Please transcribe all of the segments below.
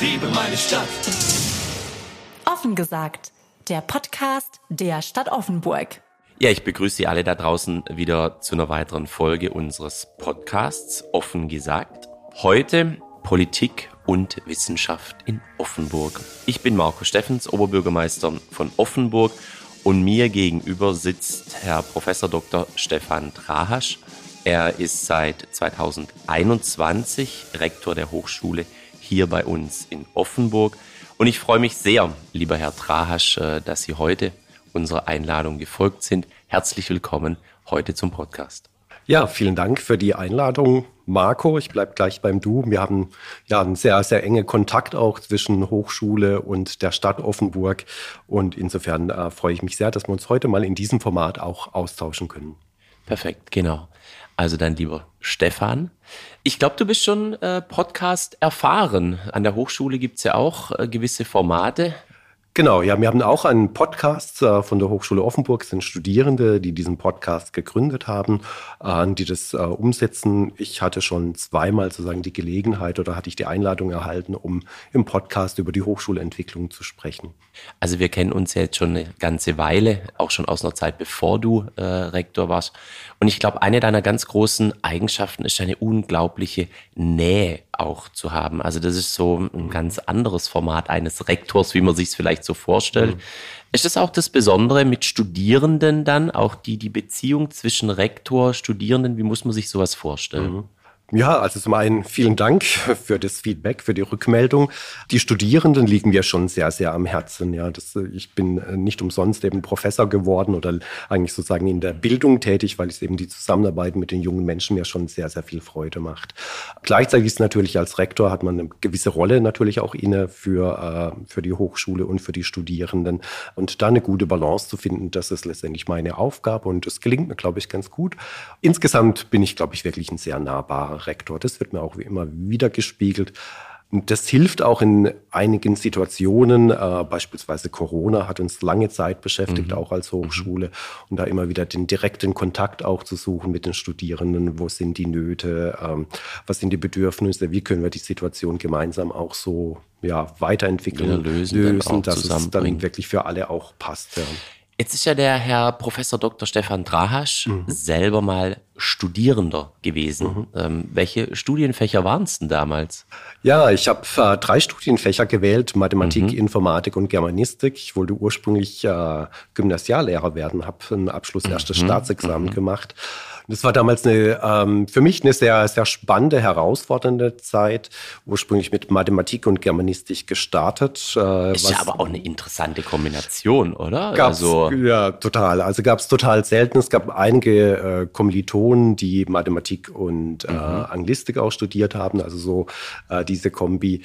Ich liebe meine Stadt. Offen gesagt, der Podcast der Stadt Offenburg. Ja, ich begrüße Sie alle da draußen wieder zu einer weiteren Folge unseres Podcasts Offen gesagt. Heute Politik und Wissenschaft in Offenburg. Ich bin Marco Steffens, Oberbürgermeister von Offenburg und mir gegenüber sitzt Herr Professor Dr. Stefan Trahasch. Er ist seit 2021 Rektor der Hochschule hier bei uns in Offenburg. Und ich freue mich sehr, lieber Herr Trahasch, äh, dass Sie heute unserer Einladung gefolgt sind. Herzlich willkommen heute zum Podcast. Ja, vielen Dank für die Einladung, Marco. Ich bleibe gleich beim Du. Wir haben ja einen sehr, sehr enge Kontakt auch zwischen Hochschule und der Stadt Offenburg. Und insofern äh, freue ich mich sehr, dass wir uns heute mal in diesem Format auch austauschen können. Perfekt, genau. Also dann lieber Stefan. Ich glaube, du bist schon äh, Podcast erfahren. An der Hochschule gibt es ja auch äh, gewisse Formate. Genau, ja, wir haben auch einen Podcast äh, von der Hochschule Offenburg, sind Studierende, die diesen Podcast gegründet haben, äh, die das äh, umsetzen. Ich hatte schon zweimal sozusagen die Gelegenheit oder hatte ich die Einladung erhalten, um im Podcast über die Hochschulentwicklung zu sprechen. Also wir kennen uns ja jetzt schon eine ganze Weile, auch schon aus einer Zeit, bevor du äh, Rektor warst. Und ich glaube, eine deiner ganz großen Eigenschaften ist eine unglaubliche Nähe auch zu haben. Also das ist so ein ganz anderes Format eines Rektors, wie man sich es vielleicht so vorstellt. Mhm. Ist das auch das Besondere mit Studierenden dann, auch die, die Beziehung zwischen Rektor, Studierenden, wie muss man sich sowas vorstellen? Mhm. Ja, also zum einen vielen Dank für das Feedback, für die Rückmeldung. Die Studierenden liegen mir schon sehr, sehr am Herzen. Ja, das, ich bin nicht umsonst eben Professor geworden oder eigentlich sozusagen in der Bildung tätig, weil es eben die Zusammenarbeit mit den jungen Menschen mir schon sehr, sehr viel Freude macht. Gleichzeitig ist natürlich als Rektor hat man eine gewisse Rolle natürlich auch inne für, äh, für die Hochschule und für die Studierenden. Und da eine gute Balance zu finden, das ist letztendlich meine Aufgabe und es gelingt mir, glaube ich, ganz gut. Insgesamt bin ich, glaube ich, wirklich ein sehr nahbarer Rektor. Das wird mir auch wie immer wieder gespiegelt. Und das hilft auch in einigen Situationen, äh, beispielsweise Corona hat uns lange Zeit beschäftigt, mhm. auch als Hochschule, mhm. und da immer wieder den direkten Kontakt auch zu suchen mit den Studierenden. Wo sind die Nöte? Ähm, was sind die Bedürfnisse? Wie können wir die Situation gemeinsam auch so ja, weiterentwickeln, ja, lösen, lösen dass es dann wirklich für alle auch passt. Ja. Jetzt ist ja der Herr Professor Dr. Stefan Drahasch mhm. selber mal Studierender gewesen. Mhm. Ähm, welche Studienfächer waren es denn damals? Ja, ich habe äh, drei Studienfächer gewählt: Mathematik, mhm. Informatik und Germanistik. Ich wollte ursprünglich äh, Gymnasiallehrer werden, habe einen Abschluss erstes mhm. Staatsexamen mhm. gemacht das war damals eine, ähm, für mich eine sehr, sehr spannende, herausfordernde Zeit. Ursprünglich mit Mathematik und Germanistik gestartet. Äh, ist ja aber auch eine interessante Kombination, oder? Gab's, also ja, total. Also gab es total selten. Es gab einige äh, Kommilitonen, die Mathematik und äh, mhm. Anglistik auch studiert haben. Also so äh, diese Kombi.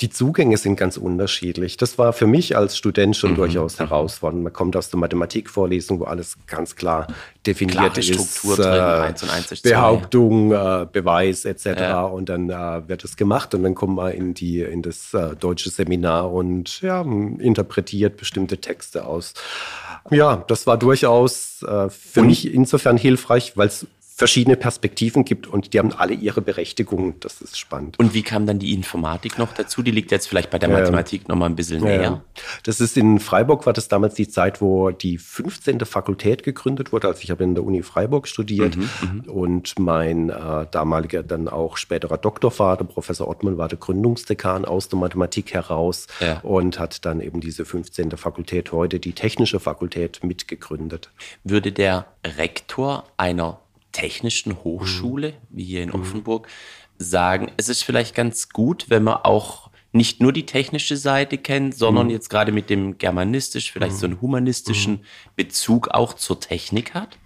Die Zugänge sind ganz unterschiedlich. Das war für mich als Student schon mhm. durchaus herausfordernd. Man kommt aus der Mathematikvorlesung, wo alles ganz klar definiert Klare ist. Struktur äh, drin, 1 und 1 Behauptung, äh, Beweis etc. Ja. Und dann äh, wird es gemacht und dann kommt man in, die, in das äh, deutsche Seminar und ja, interpretiert bestimmte Texte aus. Ja, das war durchaus äh, für und mich insofern hilfreich, weil es verschiedene Perspektiven gibt und die haben alle ihre Berechtigung. Das ist spannend. Und wie kam dann die Informatik noch dazu? Die liegt jetzt vielleicht bei der Mathematik äh, noch mal ein bisschen näher. Ja. Das ist in Freiburg war das damals die Zeit, wo die 15. Fakultät gegründet wurde. Also ich habe in der Uni Freiburg studiert mhm, mhm, und mein äh, damaliger dann auch späterer Doktorvater, Professor Ottmann, war der Gründungsdekan aus der Mathematik heraus ja. und hat dann eben diese 15. Fakultät heute, die technische Fakultät, mitgegründet. Würde der Rektor einer Technischen Hochschule, mhm. wie hier in mhm. Offenburg, sagen, es ist vielleicht ganz gut, wenn man auch nicht nur die technische Seite kennt, sondern mhm. jetzt gerade mit dem germanistisch, vielleicht mhm. so einen humanistischen mhm. Bezug auch zur Technik hat?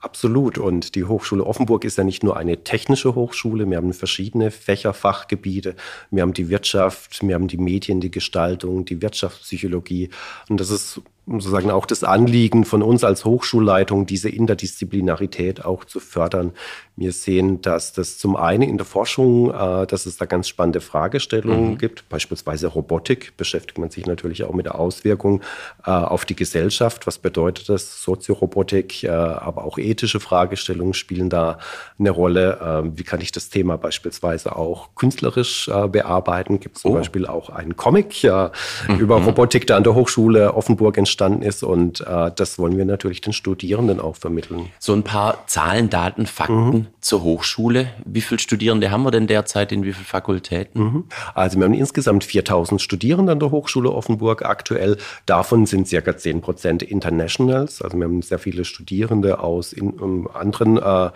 Absolut. Und die Hochschule Offenburg ist ja nicht nur eine technische Hochschule. Wir haben verschiedene Fächerfachgebiete. Wir haben die Wirtschaft, wir haben die Medien, die Gestaltung, die Wirtschaftspsychologie. Und das ist sozusagen auch das Anliegen von uns als Hochschulleitung, diese Interdisziplinarität auch zu fördern. Wir sehen, dass das zum einen in der Forschung, äh, dass es da ganz spannende Fragestellungen mhm. gibt. Beispielsweise Robotik beschäftigt man sich natürlich auch mit der Auswirkung äh, auf die Gesellschaft. Was bedeutet das? Soziorobotik, äh, aber auch ethische Fragestellungen spielen da eine Rolle. Äh, wie kann ich das Thema beispielsweise auch künstlerisch äh, bearbeiten? Gibt es zum oh. Beispiel auch einen Comic mhm. über Robotik, der an der Hochschule Offenburg entstanden ist. Und äh, das wollen wir natürlich den Studierenden auch vermitteln. So ein paar Zahlen, Daten, Fakten. Mhm zur Hochschule. Wie viele Studierende haben wir denn derzeit in wie vielen Fakultäten? Mhm. Also wir haben insgesamt 4000 Studierende an der Hochschule Offenburg aktuell. Davon sind circa 10 Prozent Internationals. Also wir haben sehr viele Studierende aus in, um, anderen äh,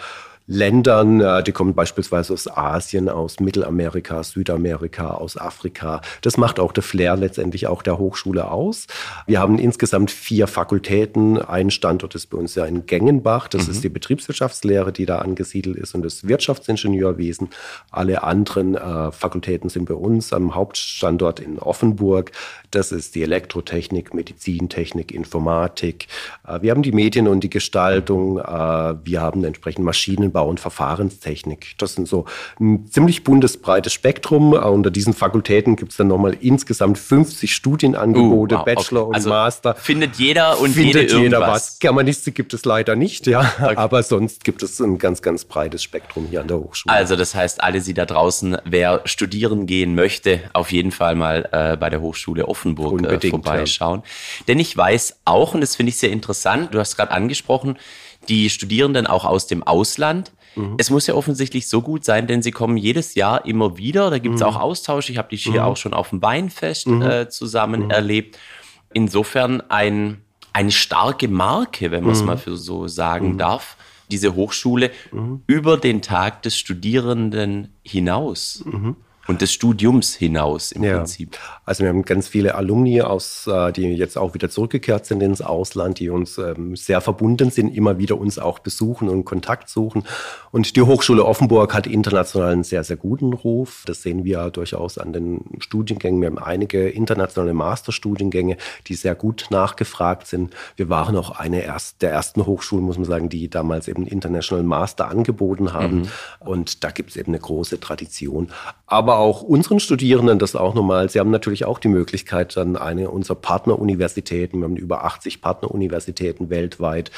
Ländern, äh, die kommen beispielsweise aus Asien, aus Mittelamerika, Südamerika, aus Afrika. Das macht auch der Flair letztendlich auch der Hochschule aus. Wir haben insgesamt vier Fakultäten. Ein Standort ist bei uns ja in Gengenbach. Das mhm. ist die Betriebswirtschaftslehre, die da angesiedelt ist und das Wirtschaftsingenieurwesen. Alle anderen äh, Fakultäten sind bei uns am Hauptstandort in Offenburg. Das ist die Elektrotechnik, Medizintechnik, Informatik. Äh, wir haben die Medien und die Gestaltung. Äh, wir haben entsprechend Maschinen Maschinenbau und Verfahrenstechnik. Das sind so ein ziemlich buntes, breites Spektrum. Unter diesen Fakultäten gibt es dann nochmal insgesamt 50 Studienangebote, uh, wow, Bachelor okay. also und Master. Findet jeder und findet jede jeder was. Germanistik gibt es leider nicht, ja. Okay. Aber sonst gibt es ein ganz, ganz breites Spektrum hier an der Hochschule. Also das heißt, alle Sie da draußen, wer studieren gehen möchte, auf jeden Fall mal äh, bei der Hochschule Offenburg äh, vorbeischauen. Ja. Denn ich weiß auch, und das finde ich sehr interessant, du hast gerade angesprochen, die Studierenden auch aus dem Ausland. Mhm. Es muss ja offensichtlich so gut sein, denn sie kommen jedes Jahr immer wieder. Da gibt es mhm. auch Austausch. Ich habe die hier mhm. auch schon auf dem Weinfest mhm. äh, zusammen mhm. erlebt. Insofern ein, eine starke Marke, wenn man es mal für so sagen darf, diese Hochschule über den Tag des Studierenden hinaus und des Studiums hinaus im ja. Prinzip. Also wir haben ganz viele Alumni aus, äh, die jetzt auch wieder zurückgekehrt sind ins Ausland, die uns ähm, sehr verbunden sind, immer wieder uns auch besuchen und Kontakt suchen. Und die Hochschule Offenburg hat international einen sehr, sehr guten Ruf. Das sehen wir durchaus an den Studiengängen. Wir haben einige internationale Masterstudiengänge, die sehr gut nachgefragt sind. Wir waren auch eine der ersten Hochschulen, muss man sagen, die damals eben International Master angeboten haben. Mhm. Und da gibt es eben eine große Tradition. Aber auch unseren Studierenden das auch nochmal. Sie haben natürlich auch die Möglichkeit, dann eine unserer Partneruniversitäten, wir haben über 80 Partneruniversitäten weltweit,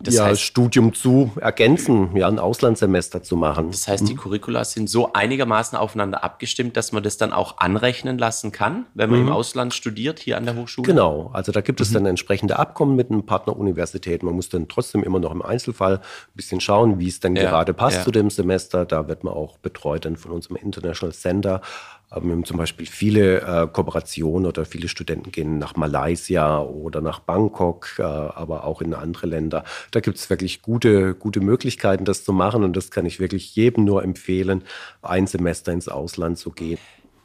das ja, heißt, Studium zu ergänzen, ja, ein Auslandssemester zu machen. Das heißt, die mhm. Curricula sind so einigermaßen aufeinander abgestimmt, dass man das dann auch anrechnen lassen kann, wenn man mhm. im Ausland studiert, hier an der Hochschule? Genau, also da gibt es mhm. dann entsprechende Abkommen mit einem Partneruniversität. Man muss dann trotzdem immer noch im Einzelfall ein bisschen schauen, wie es dann ja, gerade passt ja. zu dem Semester. Da wird man auch betreut dann von unserem International Center wir haben zum Beispiel viele äh, Kooperationen oder viele Studenten gehen nach Malaysia oder nach Bangkok, äh, aber auch in andere Länder. Da gibt es wirklich gute, gute Möglichkeiten, das zu machen und das kann ich wirklich jedem nur empfehlen, ein Semester ins Ausland zu gehen.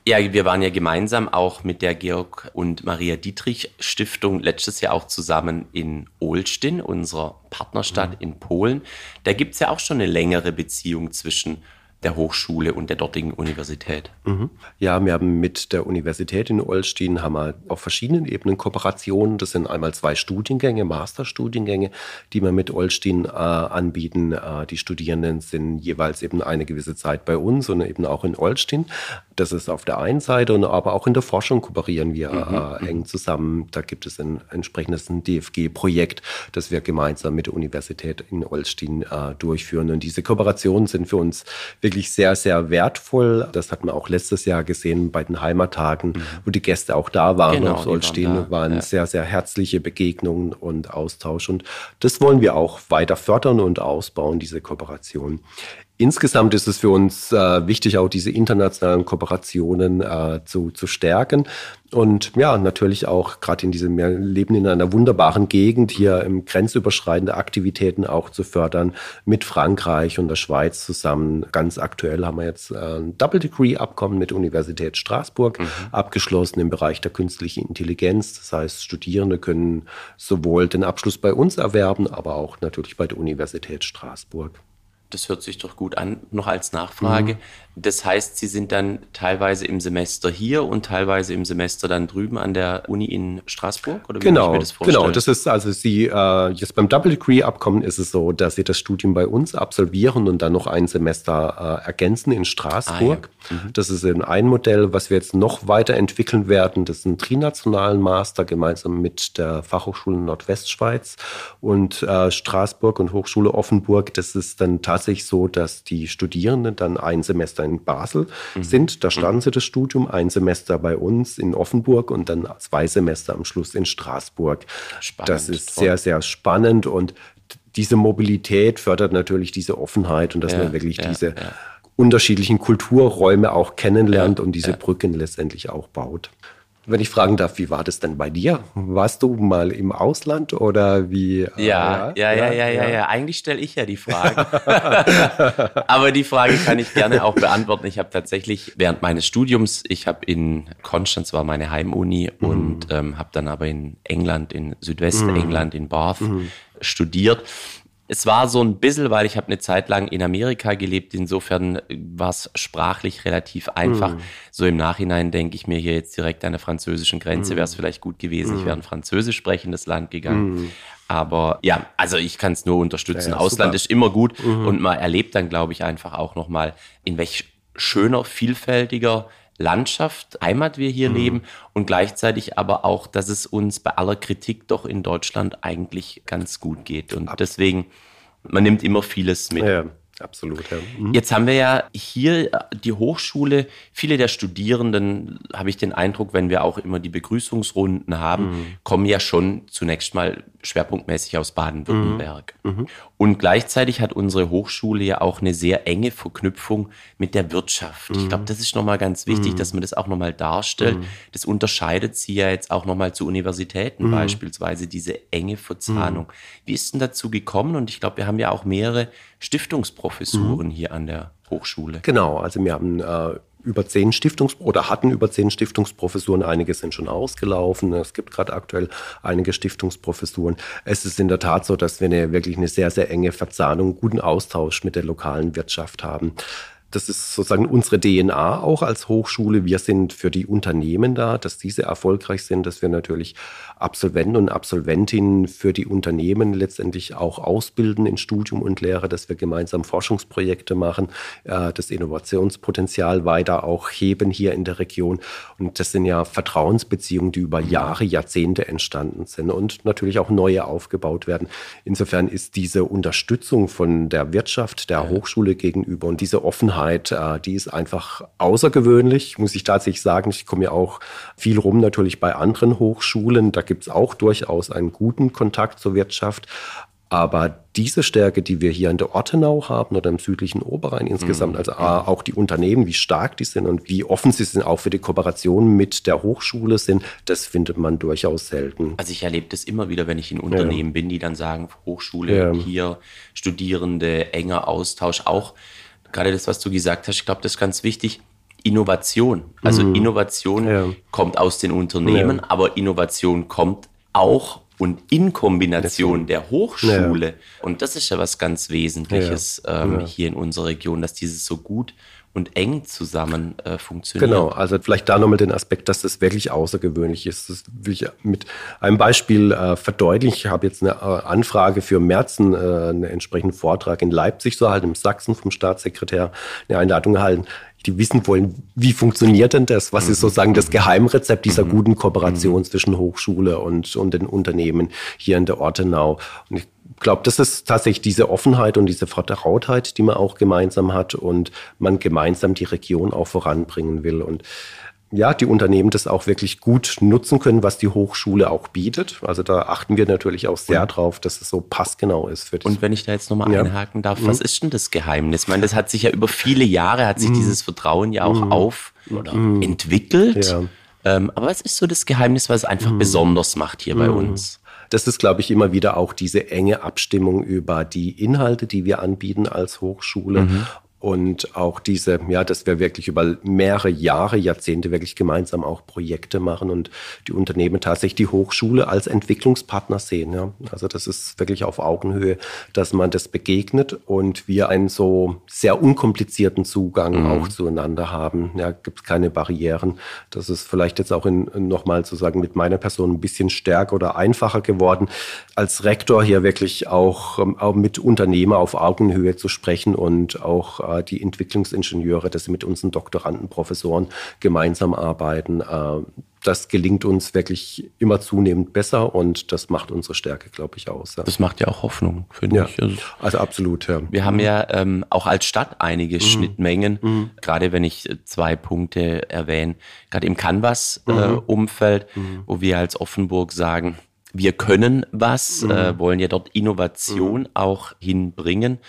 Ja, wir waren ja gemeinsam auch mit der Georg und Maria Dietrich Stiftung letztes Jahr auch zusammen in Olsztyn, unserer Partnerstadt mhm. in Polen. Da gibt es ja auch schon eine längere Beziehung zwischen der Hochschule und der dortigen Universität. Mhm. Ja, wir haben mit der Universität in Olsztyn haben wir auf verschiedenen Ebenen Kooperationen. Das sind einmal zwei Studiengänge, Masterstudiengänge, die wir mit Olsztyn äh, anbieten. Äh, die Studierenden sind jeweils eben eine gewisse Zeit bei uns und eben auch in Olsztyn. Das ist auf der einen Seite und aber auch in der Forschung kooperieren wir mhm. äh, eng zusammen. Da gibt es ein entsprechendes DFG-Projekt, das wir gemeinsam mit der Universität in Olsztyn äh, durchführen. Und diese Kooperationen sind für uns wirklich sehr, sehr wertvoll. Das hat man auch letztes Jahr gesehen bei den Heimattagen, mhm. wo die Gäste auch da waren genau, aus Olsztyn. Waren, waren ja. sehr, sehr herzliche Begegnungen und Austausch. Und das wollen wir auch weiter fördern und ausbauen, diese Kooperation. Insgesamt ist es für uns äh, wichtig, auch diese internationalen Kooperationen äh, zu, zu stärken. Und ja, natürlich auch gerade in diesem, wir leben in einer wunderbaren Gegend, hier im grenzüberschreitende Aktivitäten auch zu fördern, mit Frankreich und der Schweiz zusammen. Ganz aktuell haben wir jetzt äh, ein Double Degree Abkommen mit der Universität Straßburg mhm. abgeschlossen im Bereich der künstlichen Intelligenz. Das heißt, Studierende können sowohl den Abschluss bei uns erwerben, aber auch natürlich bei der Universität Straßburg. Das hört sich doch gut an, noch als Nachfrage. Mhm. Das heißt, Sie sind dann teilweise im Semester hier und teilweise im Semester dann drüben an der Uni in Straßburg? Oder wie genau, das genau. Das ist also Sie, äh, jetzt beim Double Degree Abkommen ist es so, dass Sie das Studium bei uns absolvieren und dann noch ein Semester äh, ergänzen in Straßburg. Ah, ja. mhm. Das ist ein Modell, was wir jetzt noch weiterentwickeln werden. Das ist ein trinationalen Master gemeinsam mit der Fachhochschule Nordwestschweiz und äh, Straßburg und Hochschule Offenburg. Das ist dann tatsächlich tatsächlich so, dass die Studierenden dann ein Semester in Basel mhm. sind. Da starten mhm. sie das Studium, ein Semester bei uns in Offenburg und dann zwei Semester am Schluss in Straßburg. Spannend, das ist toll. sehr, sehr spannend und diese Mobilität fördert natürlich diese Offenheit und dass ja, man wirklich ja, diese ja. unterschiedlichen Kulturräume auch kennenlernt und diese Brücken letztendlich auch baut. Wenn ich fragen darf, wie war das denn bei dir? Warst du mal im Ausland oder wie? Ja, äh, ja, ja, ja, ja, ja, ja. Eigentlich stelle ich ja die Frage. Aber die Frage kann ich gerne auch beantworten. Ich habe tatsächlich während meines Studiums, ich habe in Konstanz war meine Heimuni mhm. und ähm, habe dann aber in England, in Südwestengland, mhm. in Bath mhm. studiert es war so ein bisschen, weil ich habe eine Zeit lang in Amerika gelebt, insofern war es sprachlich relativ einfach. Mm. So im Nachhinein denke ich mir hier jetzt direkt an der französischen Grenze, mm. wäre es vielleicht gut gewesen, mm. ich wäre ein französisch sprechendes Land gegangen. Mm. Aber ja, also ich kann es nur unterstützen. Ja, ja, Ausland super. ist immer gut -hmm. und man erlebt dann, glaube ich, einfach auch nochmal, in welch schöner, vielfältiger Landschaft, Heimat wir hier mhm. leben und gleichzeitig aber auch, dass es uns bei aller Kritik doch in Deutschland eigentlich ganz gut geht. Und deswegen, man nimmt immer vieles mit. Ja. Absolut, ja. Mhm. Jetzt haben wir ja hier die Hochschule, viele der Studierenden, habe ich den Eindruck, wenn wir auch immer die Begrüßungsrunden haben, mhm. kommen ja schon zunächst mal schwerpunktmäßig aus Baden-Württemberg. Mhm. mhm. Und gleichzeitig hat unsere Hochschule ja auch eine sehr enge Verknüpfung mit der Wirtschaft. Ich glaube, mhm. das ist nochmal ganz wichtig, mhm. dass man das auch nochmal darstellt. Das unterscheidet sie ja jetzt auch nochmal zu Universitäten beispielsweise, diese enge Verzahnung. Wie ist denn dazu gekommen? Und ich glaube, wir haben ja auch mehrere Stiftungsprofessuren hier an der Hochschule. Genau, also wir haben äh, über zehn Stiftungs- oder hatten über zehn Stiftungsprofessuren. Einige sind schon ausgelaufen. Es gibt gerade aktuell einige Stiftungsprofessuren. Es ist in der Tat so, dass wir eine, wirklich eine sehr, sehr enge Verzahnung, guten Austausch mit der lokalen Wirtschaft haben. Das ist sozusagen unsere DNA auch als Hochschule. Wir sind für die Unternehmen da, dass diese erfolgreich sind, dass wir natürlich Absolventen und Absolventinnen für die Unternehmen letztendlich auch ausbilden in Studium und Lehre, dass wir gemeinsam Forschungsprojekte machen, äh, das Innovationspotenzial weiter auch heben hier in der Region. Und das sind ja Vertrauensbeziehungen, die über Jahre, Jahrzehnte entstanden sind und natürlich auch neue aufgebaut werden. Insofern ist diese Unterstützung von der Wirtschaft, der Hochschule gegenüber und diese Offenheit, äh, die ist einfach außergewöhnlich, muss ich tatsächlich sagen. Ich komme ja auch viel rum natürlich bei anderen Hochschulen. Da gibt es auch durchaus einen guten Kontakt zur Wirtschaft. Aber diese Stärke, die wir hier in der Ortenau haben oder im südlichen Oberrhein insgesamt, mhm. also auch die Unternehmen, wie stark die sind und wie offen sie sind, auch für die Kooperation mit der Hochschule sind, das findet man durchaus selten. Also ich erlebe das immer wieder, wenn ich in Unternehmen ja. bin, die dann sagen, Hochschule, ja. hier Studierende, enger Austausch, auch gerade das, was du gesagt hast, ich glaube, das ist ganz wichtig. Innovation. Also mhm. Innovation ja. kommt aus den Unternehmen, ja. aber Innovation kommt auch und in Kombination der Hochschule. Ja. Und das ist ja was ganz Wesentliches ähm, hier in unserer Region, dass dieses so gut und eng zusammen äh, funktioniert. Genau, also vielleicht da nochmal den Aspekt, dass das wirklich außergewöhnlich ist. Das will ich mit einem Beispiel äh, verdeutlichen. Ich habe jetzt eine äh, Anfrage für Märzen, äh, einen entsprechenden Vortrag in Leipzig zu halten, im Sachsen vom Staatssekretär, eine Einladung erhalten die wissen wollen, wie funktioniert denn das? Was ist mhm. sozusagen das Geheimrezept dieser mhm. guten Kooperation mhm. zwischen Hochschule und, und den Unternehmen hier in der Ortenau? Und ich glaube, das ist tatsächlich diese Offenheit und diese Vertrautheit, die man auch gemeinsam hat und man gemeinsam die Region auch voranbringen will. Und ja, die Unternehmen das auch wirklich gut nutzen können, was die Hochschule auch bietet. Also da achten wir natürlich auch sehr drauf, dass es so passgenau ist für das. Und wenn ich da jetzt nochmal ja. einhaken darf, mhm. was ist denn das Geheimnis? Ich meine, das hat sich ja über viele Jahre, hat sich mhm. dieses Vertrauen ja auch mhm. auf oder mhm. entwickelt. Ja. Ähm, aber was ist so das Geheimnis, was es einfach mhm. besonders macht hier bei mhm. uns? Das ist, glaube ich, immer wieder auch diese enge Abstimmung über die Inhalte, die wir anbieten als Hochschule und auch diese, ja, dass wir wirklich über mehrere Jahre, Jahrzehnte wirklich gemeinsam auch Projekte machen und die Unternehmen tatsächlich die Hochschule als Entwicklungspartner sehen. Ja. Also das ist wirklich auf Augenhöhe, dass man das begegnet und wir einen so sehr unkomplizierten Zugang mhm. auch zueinander haben. Ja, gibt es keine Barrieren. Das ist vielleicht jetzt auch in, nochmal zu sagen, mit meiner Person ein bisschen stärker oder einfacher geworden, als Rektor hier wirklich auch, ähm, auch mit Unternehmer auf Augenhöhe zu sprechen und auch äh, die Entwicklungsingenieure, dass sie mit unseren Doktoranden, Professoren gemeinsam arbeiten. Äh, das gelingt uns wirklich immer zunehmend besser und das macht unsere Stärke, glaube ich, aus. Ja. Das macht ja auch Hoffnung, finde ja, ich. Also, also, absolut, ja. Wir haben ja ähm, auch als Stadt einige mhm. Schnittmengen, mhm. gerade wenn ich zwei Punkte erwähne, gerade im Canvas-Umfeld, äh, mhm. mhm. wo wir als Offenburg sagen, wir können was, mhm. äh, wollen ja dort Innovation mhm. auch hinbringen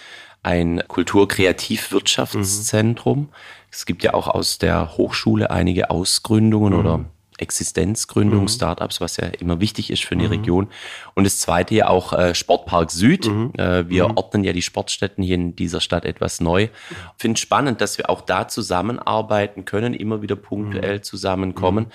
ein Kultur-Kreativwirtschaftszentrum. Mhm. Es gibt ja auch aus der Hochschule einige Ausgründungen mhm. oder Existenzgründung, mhm. Startups, was ja immer wichtig ist für eine mhm. Region. Und das zweite ja auch äh, Sportpark Süd. Mhm. Äh, wir mhm. ordnen ja die Sportstätten hier in dieser Stadt etwas neu. Finde spannend, dass wir auch da zusammenarbeiten können, immer wieder punktuell mhm. zusammenkommen.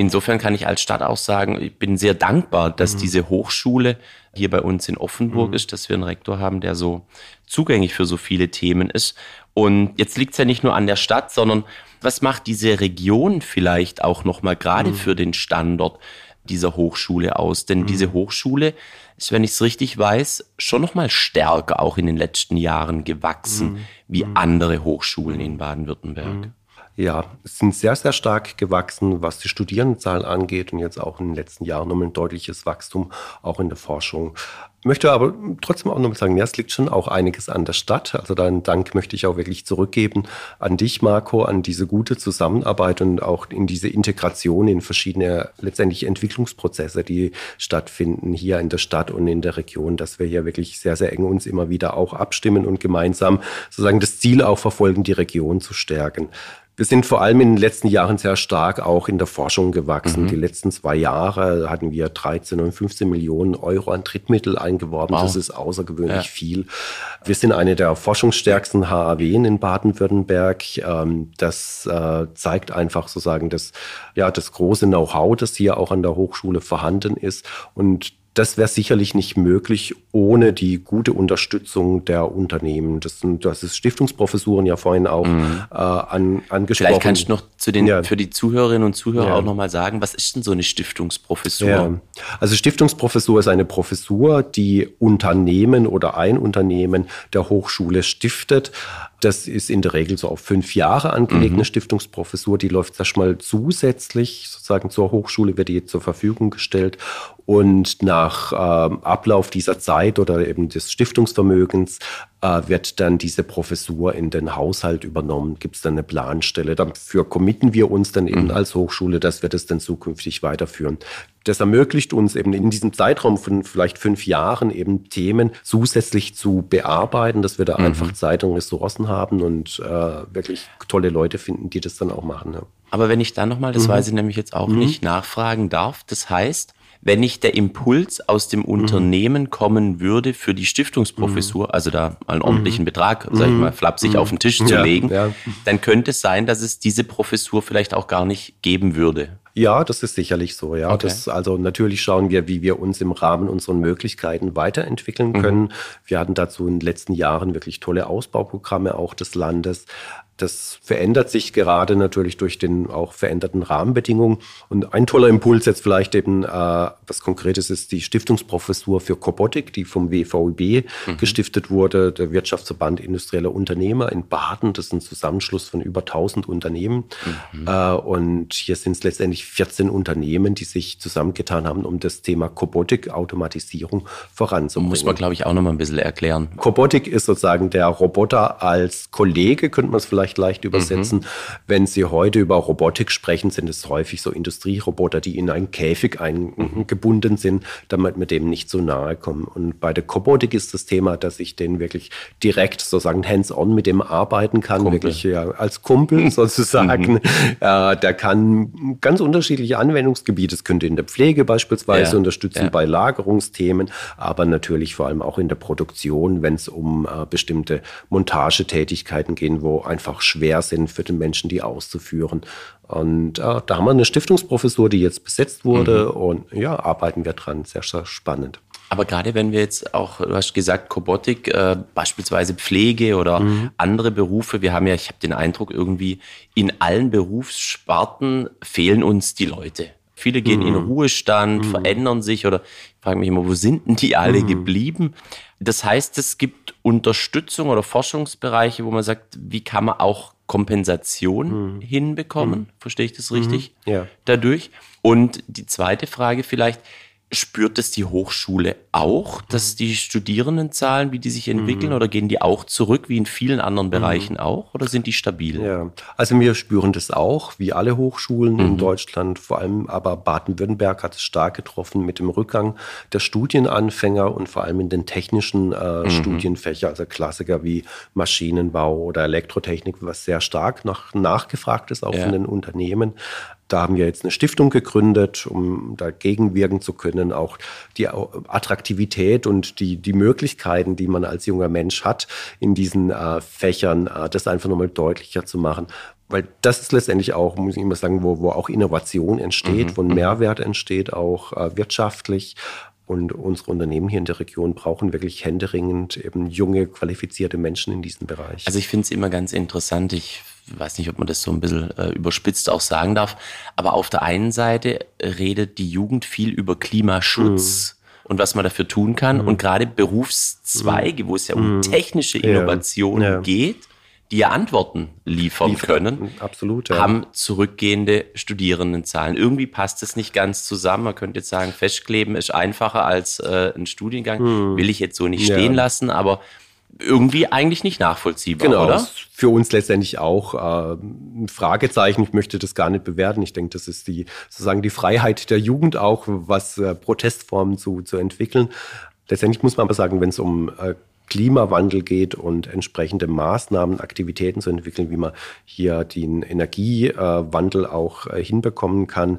Insofern kann ich als Stadt auch sagen, ich bin sehr dankbar, dass mhm. diese Hochschule hier bei uns in Offenburg mhm. ist, dass wir einen Rektor haben, der so zugänglich für so viele Themen ist. Und jetzt liegt es ja nicht nur an der Stadt, sondern was macht diese Region vielleicht auch nochmal gerade mhm. für den Standort dieser Hochschule aus? Denn diese mhm. Hochschule ist, wenn ich es richtig weiß, schon nochmal stärker auch in den letzten Jahren gewachsen mhm. wie mhm. andere Hochschulen in Baden-Württemberg. Ja, sind sehr, sehr stark gewachsen, was die Studierendenzahlen angeht und jetzt auch in den letzten Jahren nochmal ein deutliches Wachstum, auch in der Forschung. Möchte aber trotzdem auch noch sagen, ja, es liegt schon auch einiges an der Stadt. Also deinen Dank möchte ich auch wirklich zurückgeben an dich, Marco, an diese gute Zusammenarbeit und auch in diese Integration in verschiedene letztendlich Entwicklungsprozesse, die stattfinden hier in der Stadt und in der Region, dass wir hier wirklich sehr, sehr eng uns immer wieder auch abstimmen und gemeinsam sozusagen das Ziel auch verfolgen, die Region zu stärken. Wir sind vor allem in den letzten Jahren sehr stark auch in der Forschung gewachsen. Mhm. Die letzten zwei Jahre hatten wir 13 und 15 Millionen Euro an Drittmittel eingeworben. Wow. Das ist außergewöhnlich ja. viel. Wir sind eine der forschungsstärksten HAW in Baden-Württemberg. Ähm, das äh, zeigt einfach sozusagen das, ja, das große Know-how, das hier auch an der Hochschule vorhanden ist. Und das wäre sicherlich nicht möglich ohne die gute Unterstützung der Unternehmen. Das sind, das ist Stiftungsprofessuren ja vorhin auch mhm. äh, an, angesprochen. Vielleicht kannst du noch zu den, ja. für die Zuhörerinnen und Zuhörer ja. auch nochmal sagen, was ist denn so eine Stiftungsprofessur? Ja. Also Stiftungsprofessur ist eine Professur, die Unternehmen oder ein Unternehmen der Hochschule stiftet. Das ist in der Regel so auf fünf Jahre angelegt, mhm. eine Stiftungsprofessur. Die läuft erstmal zusätzlich, sozusagen zur Hochschule wird die zur Verfügung gestellt. Und nach äh, Ablauf dieser Zeit oder eben des Stiftungsvermögens äh, wird dann diese Professur in den Haushalt übernommen, gibt es dann eine Planstelle. Dafür committen wir uns dann eben mhm. als Hochschule, dass wir das dann zukünftig weiterführen. Das ermöglicht uns eben in diesem Zeitraum von vielleicht fünf Jahren eben Themen zusätzlich zu bearbeiten, dass wir da mhm. einfach Zeit und Ressourcen haben und äh, wirklich tolle Leute finden, die das dann auch machen. Ja. Aber wenn ich da nochmal, das mhm. weiß ich nämlich jetzt auch mhm. nicht, nachfragen darf, das heißt, wenn nicht der Impuls aus dem Unternehmen mhm. kommen würde für die Stiftungsprofessur, mhm. also da einen ordentlichen mhm. Betrag, sag ich mal, flapsig auf den Tisch zu ja, legen, ja. dann könnte es sein, dass es diese Professur vielleicht auch gar nicht geben würde. Ja, das ist sicherlich so. Ja, okay. das, also natürlich schauen wir, wie wir uns im Rahmen unserer Möglichkeiten weiterentwickeln können. Mhm. Wir hatten dazu in den letzten Jahren wirklich tolle Ausbauprogramme auch des Landes. Das verändert sich gerade natürlich durch den auch veränderten Rahmenbedingungen. Und ein toller Impuls jetzt vielleicht eben, äh, was Konkretes ist die Stiftungsprofessur für Kobotik, die vom WVIB mhm. gestiftet wurde, der Wirtschaftsverband industrieller Unternehmer in Baden. Das ist ein Zusammenschluss von über 1000 Unternehmen. Mhm. Äh, und hier sind es letztendlich 14 Unternehmen, die sich zusammengetan haben, um das Thema Kobotik, Automatisierung voranzubringen. Muss man, glaube ich, auch noch mal ein bisschen erklären. Kobotik ist sozusagen der Roboter als Kollege, könnte man es vielleicht vielleicht leicht übersetzen. Mhm. Wenn Sie heute über Robotik sprechen, sind es häufig so Industrieroboter, die in einen Käfig eingebunden sind, damit wir dem nicht so nahe kommen. Und bei der Kobotik ist das Thema, dass ich den wirklich direkt sozusagen hands-on mit dem arbeiten kann, Kumpel. wirklich ja, als Kumpel sozusagen. Mhm. äh, der kann ganz unterschiedliche Anwendungsgebiete, es könnte in der Pflege beispielsweise ja. unterstützen, ja. bei Lagerungsthemen, aber natürlich vor allem auch in der Produktion, wenn es um äh, bestimmte Montagetätigkeiten gehen, wo einfach schwer sind für den Menschen, die auszuführen. Und äh, da haben wir eine Stiftungsprofessur, die jetzt besetzt wurde mhm. und ja, arbeiten wir dran. Sehr, sehr spannend. Aber gerade wenn wir jetzt auch, du hast gesagt, Kobotik, äh, beispielsweise Pflege oder mhm. andere Berufe, wir haben ja, ich habe den Eindruck, irgendwie in allen Berufssparten fehlen uns die Leute. Viele gehen mhm. in Ruhestand, mhm. verändern sich oder ich frage mich immer, wo sind denn die alle mhm. geblieben? Das heißt, es gibt Unterstützung oder Forschungsbereiche, wo man sagt, wie kann man auch Kompensation mhm. hinbekommen? Mhm. Verstehe ich das richtig? Ja. Dadurch. Und die zweite Frage vielleicht, Spürt es die Hochschule auch, dass mhm. die Studierendenzahlen, wie die sich entwickeln, mhm. oder gehen die auch zurück, wie in vielen anderen mhm. Bereichen mhm. auch, oder sind die stabil? Ja, also wir spüren das auch, wie alle Hochschulen in mhm. Deutschland, vor allem aber Baden-Württemberg hat es stark getroffen mit dem Rückgang der Studienanfänger und vor allem in den technischen äh, mhm. Studienfächern, also Klassiker wie Maschinenbau oder Elektrotechnik, was sehr stark nach, nachgefragt ist, auch ja. von den Unternehmen. Da haben wir jetzt eine Stiftung gegründet, um dagegen wirken zu können, auch die Attraktivität und die, die Möglichkeiten, die man als junger Mensch hat, in diesen äh, Fächern, äh, das einfach nochmal deutlicher zu machen. Weil das ist letztendlich auch, muss ich immer sagen, wo, wo auch Innovation entsteht, mhm. wo ein mhm. Mehrwert entsteht, auch äh, wirtschaftlich. Und unsere Unternehmen hier in der Region brauchen wirklich händeringend eben junge, qualifizierte Menschen in diesem Bereich. Also ich finde es immer ganz interessant. Ich weiß nicht, ob man das so ein bisschen äh, überspitzt auch sagen darf, aber auf der einen Seite redet die Jugend viel über Klimaschutz. Mhm. Und was man dafür tun kann. Mhm. Und gerade Berufszweige, wo es ja um mhm. technische Innovation ja. Ja. geht, die ja Antworten liefern, liefern. können, Absolut, ja. haben zurückgehende Studierendenzahlen. Irgendwie passt es nicht ganz zusammen. Man könnte jetzt sagen, festkleben ist einfacher als äh, ein Studiengang. Hm. Will ich jetzt so nicht stehen lassen, aber irgendwie eigentlich nicht nachvollziehbar, genau, oder? Für uns letztendlich auch äh, ein Fragezeichen. Ich möchte das gar nicht bewerten. Ich denke, das ist die sozusagen die Freiheit der Jugend auch, was äh, Protestformen zu, zu entwickeln. Letztendlich muss man aber sagen, wenn es um äh, Klimawandel geht und entsprechende Maßnahmen, Aktivitäten zu entwickeln, wie man hier den Energiewandel auch äh, hinbekommen kann,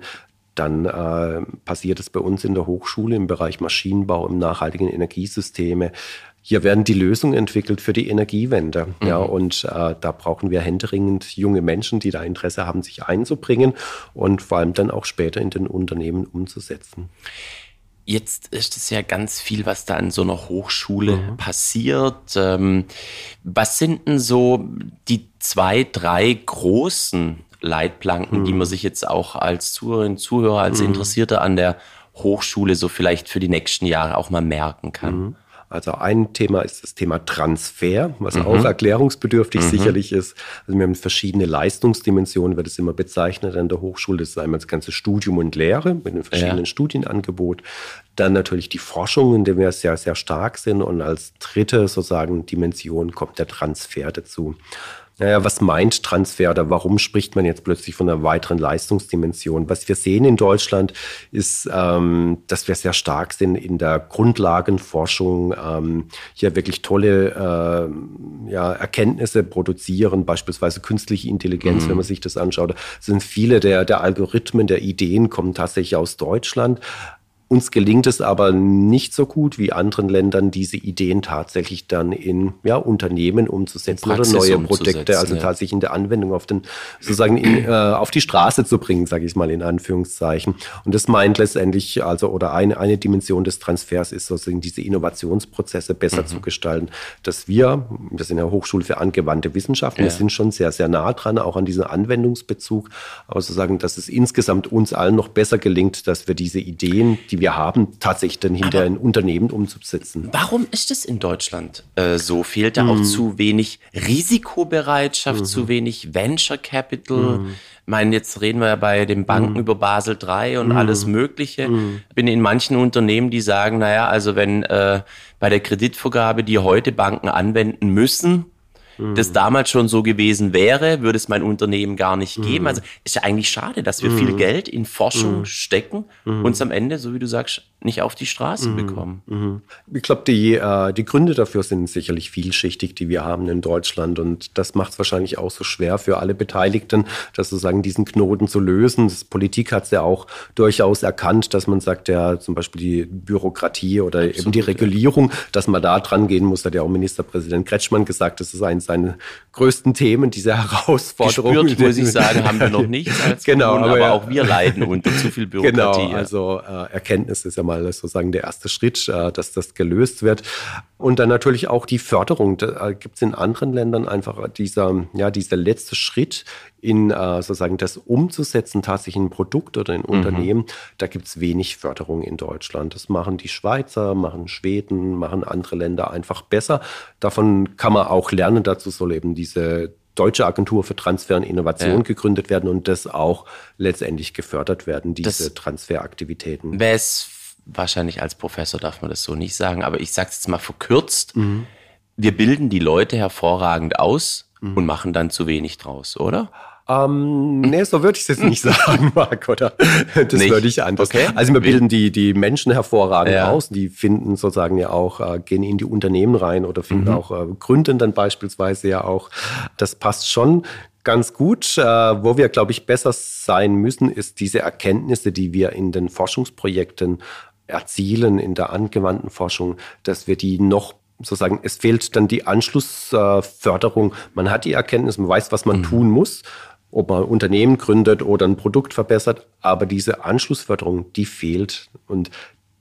dann äh, passiert es bei uns in der Hochschule im Bereich Maschinenbau, im nachhaltigen Energiesysteme. Hier werden die Lösungen entwickelt für die Energiewende. Mhm. Ja, und äh, da brauchen wir händeringend junge Menschen, die da Interesse haben, sich einzubringen und vor allem dann auch später in den Unternehmen umzusetzen. Jetzt ist es ja ganz viel, was da an so einer Hochschule mhm. passiert. Ähm, was sind denn so die zwei, drei großen Leitplanken, mhm. die man sich jetzt auch als Zuhörerin, Zuhörer, als mhm. Interessierte an der Hochschule so vielleicht für die nächsten Jahre auch mal merken kann? Mhm. Also ein Thema ist das Thema Transfer, was mhm. auch erklärungsbedürftig mhm. sicherlich ist. Also wir haben verschiedene Leistungsdimensionen, wird es immer bezeichnet an der Hochschule. Das ist einmal das ganze Studium und Lehre mit einem verschiedenen ja. Studienangebot. Dann natürlich die Forschung, in der wir sehr, sehr stark sind. Und als dritte sozusagen Dimension kommt der Transfer dazu naja, was meint Transfer oder warum spricht man jetzt plötzlich von einer weiteren Leistungsdimension? Was wir sehen in Deutschland ist, ähm, dass wir sehr stark sind in der Grundlagenforschung, ähm, hier wirklich tolle äh, ja, Erkenntnisse produzieren, beispielsweise künstliche Intelligenz, mhm. wenn man sich das anschaut. Sind viele der, der Algorithmen, der Ideen kommen tatsächlich aus Deutschland. Uns gelingt es aber nicht so gut wie anderen Ländern, diese Ideen tatsächlich dann in ja, Unternehmen umzusetzen oder neue Projekte, also ja. tatsächlich in der Anwendung auf den sozusagen in, äh, auf die Straße zu bringen, sage ich mal in Anführungszeichen. Und das meint letztendlich also oder eine eine Dimension des Transfers ist sozusagen diese Innovationsprozesse besser mhm. zu gestalten, dass wir, wir sind ja Hochschule für angewandte Wissenschaften, ja. wir sind schon sehr sehr nah dran, auch an diesem Anwendungsbezug, aber sozusagen, dass es insgesamt uns allen noch besser gelingt, dass wir diese Ideen, die wir haben, tatsächlich dann hinter ein Unternehmen umzusetzen. Warum ist es in Deutschland äh, so? Fehlt da mhm. auch zu wenig Risikobereitschaft, mhm. zu wenig Venture Capital? Mhm. Ich meine, jetzt reden wir ja bei den Banken mhm. über Basel III und mhm. alles Mögliche. Mhm. Bin in manchen Unternehmen, die sagen, naja, also wenn äh, bei der Kreditvergabe, die heute Banken anwenden müssen, mhm. das damals schon so gewesen wäre, würde es mein Unternehmen gar nicht mhm. geben. Also ist ja eigentlich schade, dass wir viel mhm. Geld in Forschung mhm. stecken, mhm. uns am Ende, so wie du sagst, nicht auf die Straße bekommen. Ich glaube, die, äh, die Gründe dafür sind sicherlich vielschichtig, die wir haben in Deutschland. Und das macht es wahrscheinlich auch so schwer für alle Beteiligten, dass sozusagen diesen Knoten zu lösen. Das Politik hat es ja auch durchaus erkannt, dass man sagt, ja, zum Beispiel die Bürokratie oder Absolut, eben die Regulierung, dass man da dran gehen muss, hat ja auch Ministerpräsident Kretschmann gesagt, das ist eines seiner größten Themen, diese Herausforderung. Gespürt, muss ich sagen, haben wir noch nicht als genau, Kommunen, aber, ja. auch wir leiden unter zu viel Bürokratie. Genau, also äh, Erkenntnis ist ja mal sozusagen der erste Schritt, äh, dass das gelöst wird. Und dann natürlich auch die Förderung. Da äh, gibt es in anderen Ländern einfach dieser, ja, dieser letzte Schritt in äh, sozusagen das umzusetzen, tatsächlich in ein Produkt oder in ein mhm. Unternehmen. Da gibt es wenig Förderung in Deutschland. Das machen die Schweizer, machen Schweden, machen andere Länder einfach besser. Davon kann man auch lernen. Dazu soll eben diese Deutsche Agentur für Transfer und Innovation ja. gegründet werden und das auch letztendlich gefördert werden, diese das Transferaktivitäten. Wer es wahrscheinlich als Professor darf man das so nicht sagen, aber ich sage es jetzt mal verkürzt. Mhm. Wir bilden die Leute hervorragend aus mhm. und machen dann zu wenig draus, oder? Ähm, nee, so würde ich es jetzt nicht sagen, Marc, oder? Das nicht? würde ich anders. Okay. Also wir bilden die, die Menschen hervorragend ja. aus. Die finden sozusagen ja auch, äh, gehen in die Unternehmen rein oder finden mhm. auch, äh, gründen dann beispielsweise ja auch. Das passt schon ganz gut. Äh, wo wir, glaube ich, besser sein müssen, ist diese Erkenntnisse, die wir in den Forschungsprojekten erzielen in der angewandten Forschung, dass wir die noch sozusagen, es fehlt dann die Anschlussförderung. Man hat die Erkenntnis, man weiß, was man mhm. tun muss, ob man Unternehmen gründet oder ein Produkt verbessert, aber diese Anschlussförderung, die fehlt. Und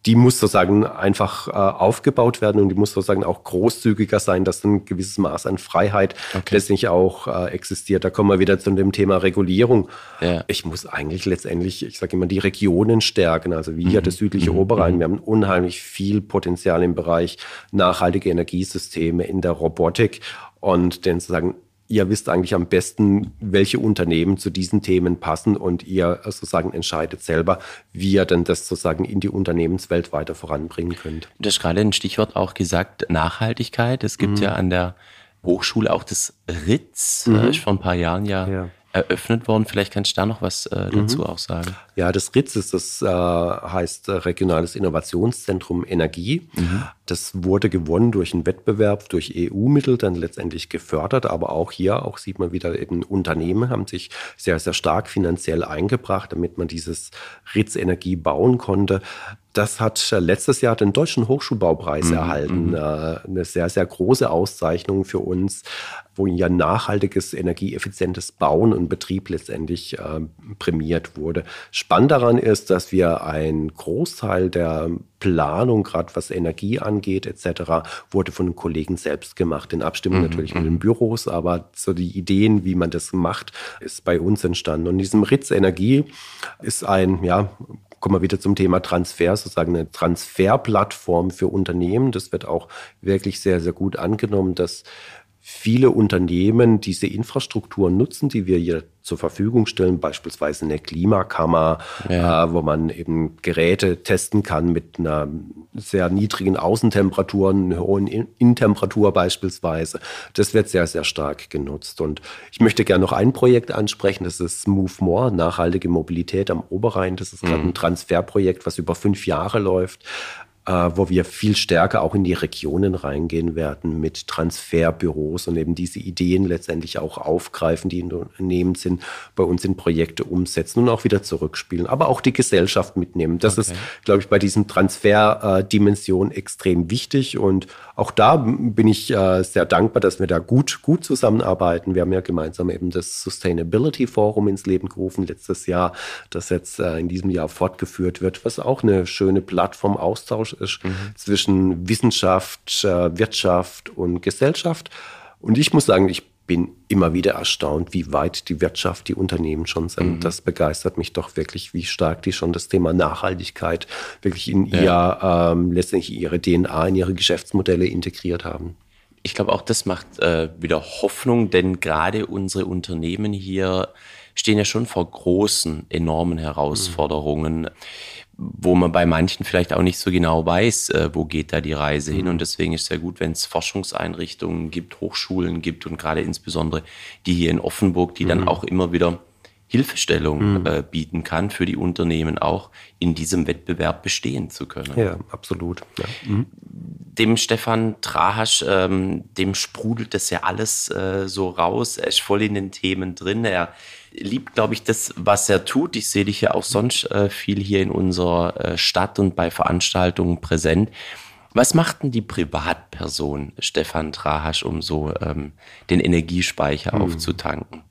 die muss sozusagen einfach äh, aufgebaut werden und die muss sozusagen auch großzügiger sein, dass ein gewisses Maß an Freiheit okay. letztendlich auch äh, existiert. Da kommen wir wieder zu dem Thema Regulierung. Ja. Ich muss eigentlich letztendlich, ich sage immer, die Regionen stärken. Also wie hier mhm. das südliche mhm. Oberrhein. Mhm. Wir haben unheimlich viel Potenzial im Bereich nachhaltige Energiesysteme, in der Robotik und den sozusagen ihr wisst eigentlich am besten, welche Unternehmen zu diesen Themen passen und ihr sozusagen entscheidet selber, wie ihr denn das sozusagen in die Unternehmenswelt weiter voranbringen könnt. Du hast gerade ein Stichwort auch gesagt, Nachhaltigkeit. Es gibt mhm. ja an der Hochschule auch das RITZ, mhm. ist vor ein paar Jahren ja, ja eröffnet worden. Vielleicht kannst du da noch was äh, dazu mhm. auch sagen. Ja, das RITS ist das äh, heißt äh, Regionales Innovationszentrum Energie. Mhm. Das wurde gewonnen durch einen Wettbewerb, durch EU-Mittel dann letztendlich gefördert. Aber auch hier, auch sieht man wieder eben Unternehmen haben sich sehr, sehr stark finanziell eingebracht, damit man dieses RITS Energie bauen konnte. Das hat äh, letztes Jahr den Deutschen Hochschulbaupreis mhm. erhalten. Mhm. Äh, eine sehr, sehr große Auszeichnung für uns, wo ja nachhaltiges, energieeffizientes Bauen und Betrieb letztendlich äh, prämiert wurde. Spannend daran ist, dass wir einen Großteil der Planung, gerade was Energie angeht, etc., wurde von den Kollegen selbst gemacht. In Abstimmung mhm. natürlich mit den mhm. Büros, aber so die Ideen, wie man das macht, ist bei uns entstanden. Und diesem Ritz Energie ist ein, ja, kommen wir wieder zum Thema Transfer, sozusagen eine Transferplattform für Unternehmen. Das wird auch wirklich sehr, sehr gut angenommen, dass viele Unternehmen diese Infrastruktur nutzen, die wir hier zur Verfügung stellen, beispielsweise eine Klimakammer, ja. äh, wo man eben Geräte testen kann mit einer sehr niedrigen Außentemperatur, einer hohen Innentemperatur beispielsweise. Das wird sehr, sehr stark genutzt. Und ich möchte gerne noch ein Projekt ansprechen, das ist Move More, nachhaltige Mobilität am Oberrhein. Das ist gerade mhm. ein Transferprojekt, was über fünf Jahre läuft, wo wir viel stärker auch in die Regionen reingehen werden mit Transferbüros und eben diese Ideen letztendlich auch aufgreifen, die in Unternehmen sind, bei uns in Projekte umsetzen und auch wieder zurückspielen, aber auch die Gesellschaft mitnehmen. Das okay. ist, glaube ich, bei diesen Transferdimensionen extrem wichtig und auch da bin ich äh, sehr dankbar, dass wir da gut, gut zusammenarbeiten. Wir haben ja gemeinsam eben das Sustainability Forum ins Leben gerufen letztes Jahr, das jetzt äh, in diesem Jahr fortgeführt wird, was auch eine schöne Plattform Austausch ist mhm. zwischen Wissenschaft, äh, Wirtschaft und Gesellschaft. Und ich muss sagen, ich bin immer wieder erstaunt, wie weit die Wirtschaft, die Unternehmen schon sind. Mhm. Das begeistert mich doch wirklich, wie stark die schon das Thema Nachhaltigkeit wirklich in ja. ihr, ähm, letztendlich ihre DNA, in ihre Geschäftsmodelle integriert haben. Ich glaube, auch das macht äh, wieder Hoffnung, denn gerade unsere Unternehmen hier stehen ja schon vor großen, enormen Herausforderungen. Mhm wo man bei manchen vielleicht auch nicht so genau weiß, äh, wo geht da die Reise hin. Mhm. Und deswegen ist es sehr gut, wenn es Forschungseinrichtungen gibt, Hochschulen gibt und gerade insbesondere die hier in Offenburg, die mhm. dann auch immer wieder Hilfestellung mhm. äh, bieten kann für die Unternehmen auch in diesem Wettbewerb bestehen zu können. Ja, absolut. Ja. Mhm. Dem Stefan Trahasch, ähm, dem sprudelt das ja alles äh, so raus. Er ist voll in den Themen drin. Er liebt, glaube ich, das, was er tut. Ich sehe dich ja auch sonst äh, viel hier in unserer äh, Stadt und bei Veranstaltungen präsent. Was macht denn die Privatperson Stefan Trahasch, um so ähm, den Energiespeicher hm. aufzutanken?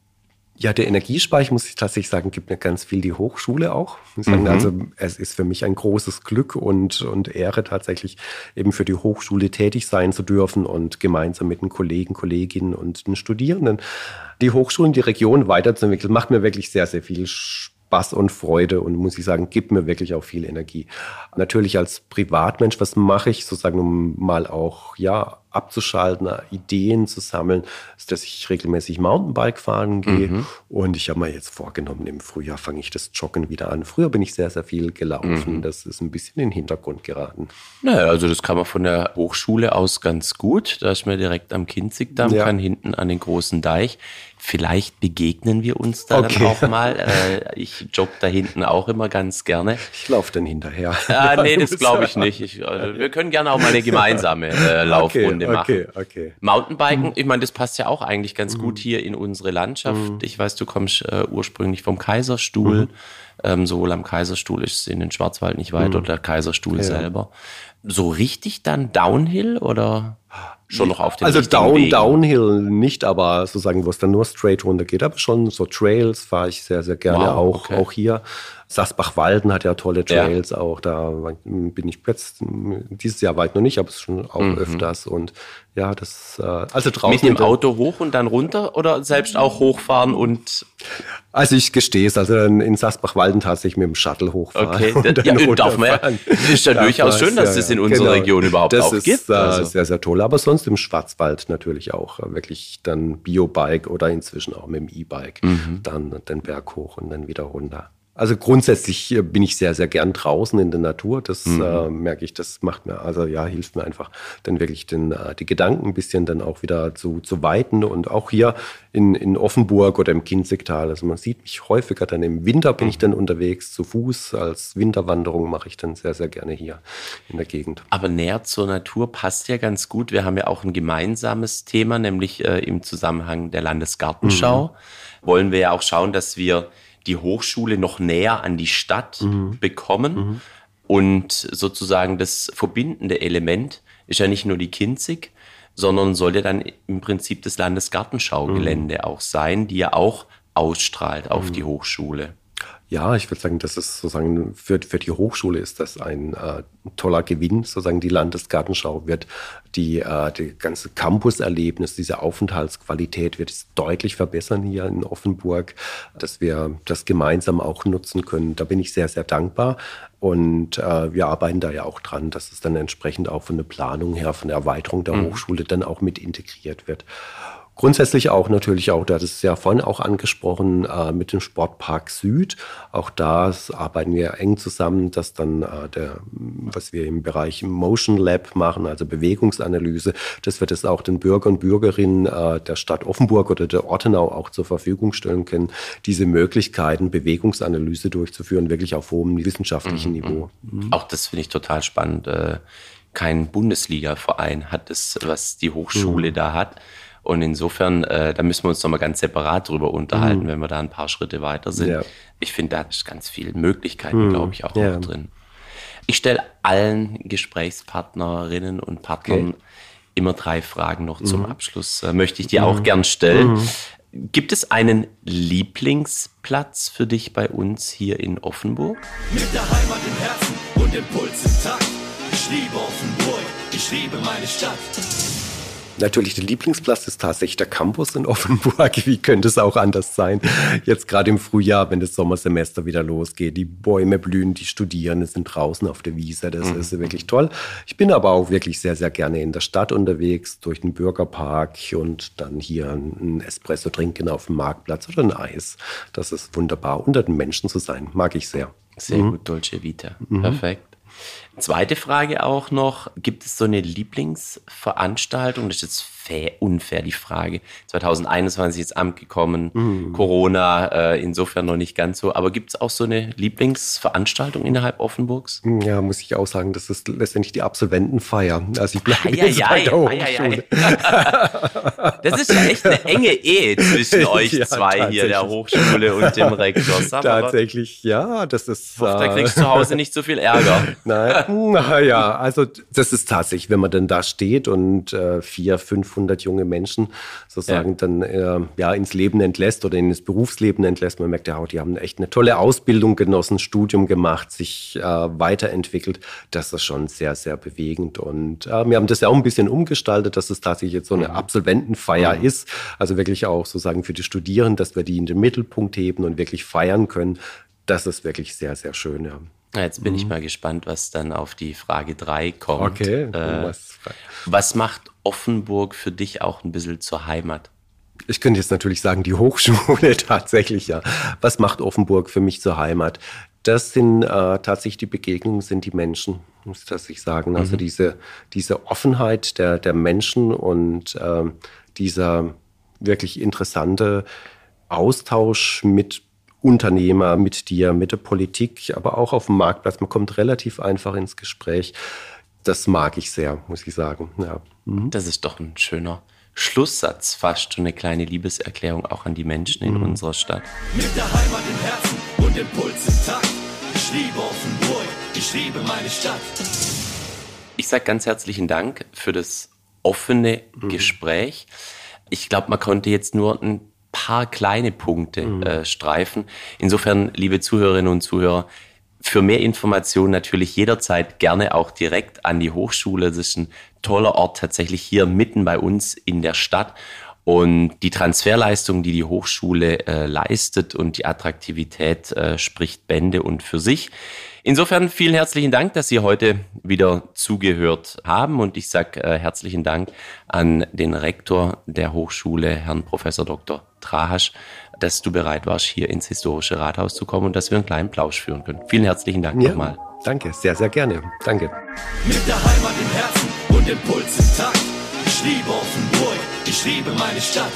Ja, der Energiespeicher, muss ich tatsächlich sagen, gibt mir ganz viel die Hochschule auch. Sagen, mhm. Also es ist für mich ein großes Glück und, und Ehre tatsächlich eben für die Hochschule tätig sein zu dürfen und gemeinsam mit den Kollegen, Kolleginnen und den Studierenden die Hochschulen, die Region weiterzuentwickeln, macht mir wirklich sehr, sehr viel Spaß und Freude und muss ich sagen, gibt mir wirklich auch viel Energie. Natürlich als Privatmensch, was mache ich sozusagen, um mal auch, ja, abzuschalten, Ideen zu sammeln, ist, dass ich regelmäßig Mountainbike fahren gehe. Mhm. Und ich habe mir jetzt vorgenommen, im Frühjahr fange ich das Joggen wieder an. Früher bin ich sehr, sehr viel gelaufen. Mhm. Das ist ein bisschen in den Hintergrund geraten. Naja, also das kann man von der Hochschule aus ganz gut. Da ist man direkt am Kinzigdamm, ja. kann hinten an den großen Deich. Vielleicht begegnen wir uns da okay. dann auch mal. Äh, ich jogge da hinten auch immer ganz gerne. Ich laufe dann hinterher. Ah, nee, das glaube ich nicht. Ich, also, wir können gerne auch mal eine gemeinsame äh, Laufrunde okay, machen. Okay, okay. Mountainbiken, mhm. ich meine, das passt ja auch eigentlich ganz mhm. gut hier in unsere Landschaft. Mhm. Ich weiß, du kommst äh, ursprünglich vom Kaiserstuhl. Mhm. Ähm, sowohl am Kaiserstuhl ist es in den Schwarzwald nicht weit mhm. oder der Kaiserstuhl ja. selber. So richtig dann Downhill oder? schon noch auf den Also Down, Wegen. Downhill nicht, aber sozusagen, wo es dann nur straight runter geht. Aber schon so Trails fahre ich sehr, sehr gerne wow, auch, okay. auch hier. Sasbach-Walden hat ja tolle Trails ja. auch. Da bin ich jetzt dieses Jahr weit noch nicht, aber es schon auch mhm. öfters. Und ja, das äh, also draußen. Mit dem Auto hoch und dann runter oder selbst auch hochfahren und. Also ich gestehe es, also in Sasbach-Walden tatsächlich mit dem Shuttle hochfahren. Okay, und ja, darf man ja. Ist ja durchaus schön, dass ja, das in unserer genau. Region überhaupt das auch ist, gibt. Das äh, also. ist sehr, sehr toll. Aber sonst im Schwarzwald natürlich auch wirklich dann Biobike oder inzwischen auch mit dem E-Bike mhm. dann den Berg hoch und dann wieder runter. Also grundsätzlich äh, bin ich sehr, sehr gern draußen in der Natur. Das mhm. äh, merke ich, das macht mir, also ja, hilft mir einfach dann wirklich den, äh, die Gedanken ein bisschen dann auch wieder zu, zu weiten. Und auch hier in, in Offenburg oder im Kinzigtal. Also man sieht mich häufiger dann im Winter bin ich mhm. dann unterwegs zu Fuß. Als Winterwanderung mache ich dann sehr, sehr gerne hier in der Gegend. Aber näher zur Natur passt ja ganz gut. Wir haben ja auch ein gemeinsames Thema, nämlich äh, im Zusammenhang der Landesgartenschau. Mhm. Wollen wir ja auch schauen, dass wir die Hochschule noch näher an die Stadt mhm. bekommen. Mhm. Und sozusagen das verbindende Element ist ja nicht nur die Kinzig, sondern soll ja dann im Prinzip das Landesgartenschaugelände mhm. auch sein, die ja auch ausstrahlt auf mhm. die Hochschule. Ja, ich würde sagen, das ist sozusagen für, für die Hochschule ist das ein äh, toller Gewinn. Sozusagen die Landesgartenschau wird die, äh, die ganze Campuserlebnis, diese Aufenthaltsqualität wird es deutlich verbessern hier in Offenburg, dass wir das gemeinsam auch nutzen können. Da bin ich sehr, sehr dankbar. Und äh, wir arbeiten da ja auch dran, dass es dann entsprechend auch von der Planung her, von der Erweiterung der mhm. Hochschule dann auch mit integriert wird. Grundsätzlich auch natürlich auch, da das ist ja vorhin auch angesprochen, äh, mit dem Sportpark Süd. Auch da arbeiten wir eng zusammen, dass dann äh, der, was wir im Bereich Motion Lab machen, also Bewegungsanalyse, dass wir das auch den Bürgern und Bürgerinnen äh, der Stadt Offenburg oder der Ortenau auch zur Verfügung stellen können, diese Möglichkeiten, Bewegungsanalyse durchzuführen, wirklich auf hohem wissenschaftlichen mhm. Niveau. Mhm. Auch das finde ich total spannend. Äh, kein Bundesliga-Verein hat das, was die Hochschule mhm. da hat. Und insofern, äh, da müssen wir uns nochmal ganz separat drüber unterhalten, mhm. wenn wir da ein paar Schritte weiter sind. Ja. Ich finde, da ist ganz viel Möglichkeiten, mhm. glaube ich, auch ja. noch drin. Ich stelle allen Gesprächspartnerinnen und Partnern okay. immer drei Fragen noch mhm. zum Abschluss. Äh, möchte ich dir auch mhm. gern stellen. Mhm. Gibt es einen Lieblingsplatz für dich bei uns hier in Offenburg? Mit der Heimat im Herzen und dem Puls im Takt. Ich liebe Offenburg, ich liebe meine Stadt. Natürlich, der Lieblingsplatz ist tatsächlich der Campus in Offenburg. Wie könnte es auch anders sein? Jetzt gerade im Frühjahr, wenn das Sommersemester wieder losgeht, die Bäume blühen, die Studierenden sind draußen auf der Wiese. Das mhm. ist wirklich toll. Ich bin aber auch wirklich sehr, sehr gerne in der Stadt unterwegs, durch den Bürgerpark und dann hier ein Espresso trinken auf dem Marktplatz oder ein Eis. Das ist wunderbar, unter den Menschen zu sein. Mag ich sehr. Sehr mhm. gut, Dolce Vita. Mhm. Perfekt. Zweite Frage auch noch, gibt es so eine Lieblingsveranstaltung? Das ist jetzt fair, unfair die Frage. 2021 ins Amt gekommen, mhm. Corona, äh, insofern noch nicht ganz so. Aber gibt es auch so eine Lieblingsveranstaltung innerhalb Offenburgs? Ja, muss ich auch sagen, das ist letztendlich die Absolventenfeier. Also ich bleibe jetzt ja, bei der Hochschule. das ist ja echt eine enge Ehe zwischen euch ja, zwei hier, der Hochschule und dem Rektor. Sag tatsächlich, ja, das ist... Ich hoffe, da kriegst du zu Hause nicht so viel Ärger. Nein, naja, also das ist tatsächlich, wenn man dann da steht und äh, vier, 500 500 junge Menschen sozusagen ja. dann äh, ja, ins Leben entlässt oder ins Berufsleben entlässt. Man merkt ja auch, die haben echt eine tolle Ausbildung genossen, Studium gemacht, sich äh, weiterentwickelt. Das ist schon sehr, sehr bewegend. Und äh, wir haben das ja auch ein bisschen umgestaltet, dass es tatsächlich jetzt so eine mhm. Absolventenfeier mhm. ist. Also wirklich auch sozusagen für die Studierenden, dass wir die in den Mittelpunkt heben und wirklich feiern können. Das ist wirklich sehr, sehr schön. Ja. Jetzt bin mhm. ich mal gespannt, was dann auf die Frage 3 kommt. Okay. Äh, was, was macht Offenburg für dich auch ein bisschen zur Heimat? Ich könnte jetzt natürlich sagen, die Hochschule tatsächlich, ja. Was macht Offenburg für mich zur Heimat? Das sind äh, tatsächlich die Begegnungen, sind die Menschen, muss ich sagen. Also mhm. diese, diese Offenheit der, der Menschen und äh, dieser wirklich interessante Austausch mit Unternehmer, mit dir, mit der Politik, aber auch auf dem Marktplatz. Man kommt relativ einfach ins Gespräch. Das mag ich sehr, muss ich sagen. Ja. Mhm. Das ist doch ein schöner Schlusssatz, fast schon eine kleine Liebeserklärung auch an die Menschen in mhm. unserer Stadt. Mit der Heimat im Herzen und dem Puls im Takt. Ich liebe Offenburg, ich liebe meine Stadt. Ich sage ganz herzlichen Dank für das offene mhm. Gespräch. Ich glaube, man konnte jetzt nur ein paar kleine Punkte mhm. äh, streifen. Insofern, liebe Zuhörerinnen und Zuhörer, für mehr Informationen natürlich jederzeit gerne auch direkt an die Hochschule. Das ist ein toller Ort tatsächlich hier mitten bei uns in der Stadt. Und die Transferleistung, die die Hochschule äh, leistet und die Attraktivität äh, spricht Bände und für sich. Insofern vielen herzlichen Dank, dass Sie heute wieder zugehört haben und ich sage äh, herzlichen Dank an den Rektor der Hochschule, Herrn Professor Dr. Trahasch, dass du bereit warst, hier ins historische Rathaus zu kommen und dass wir einen kleinen Plausch führen können. Vielen herzlichen Dank ja, nochmal. Danke, sehr, sehr gerne. Danke. Mit der Heimat im Herzen und dem Puls im Takt. Ich liebe Offenburg, ich liebe meine Stadt.